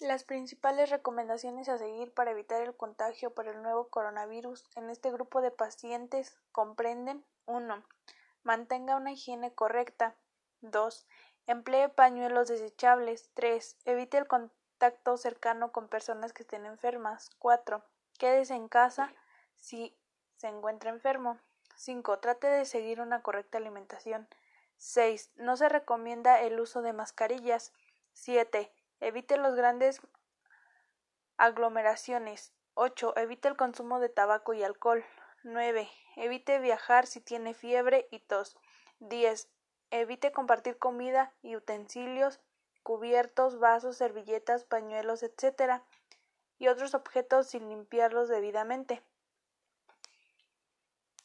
Las principales recomendaciones a seguir para evitar el contagio por el nuevo coronavirus en este grupo de pacientes comprenden 1. Mantenga una higiene correcta. 2. Emplee pañuelos desechables. 3. Evite el contacto cercano con personas que estén enfermas. 4. Quédese en casa si se encuentra enfermo. 5. Trate de seguir una correcta alimentación. 6. No se recomienda el uso de mascarillas. 7. Evite los grandes aglomeraciones. 8. Evite el consumo de tabaco y alcohol. 9. Evite viajar si tiene fiebre y tos. 10. Evite compartir comida y utensilios, cubiertos, vasos, servilletas, pañuelos, etc. y otros objetos sin limpiarlos debidamente.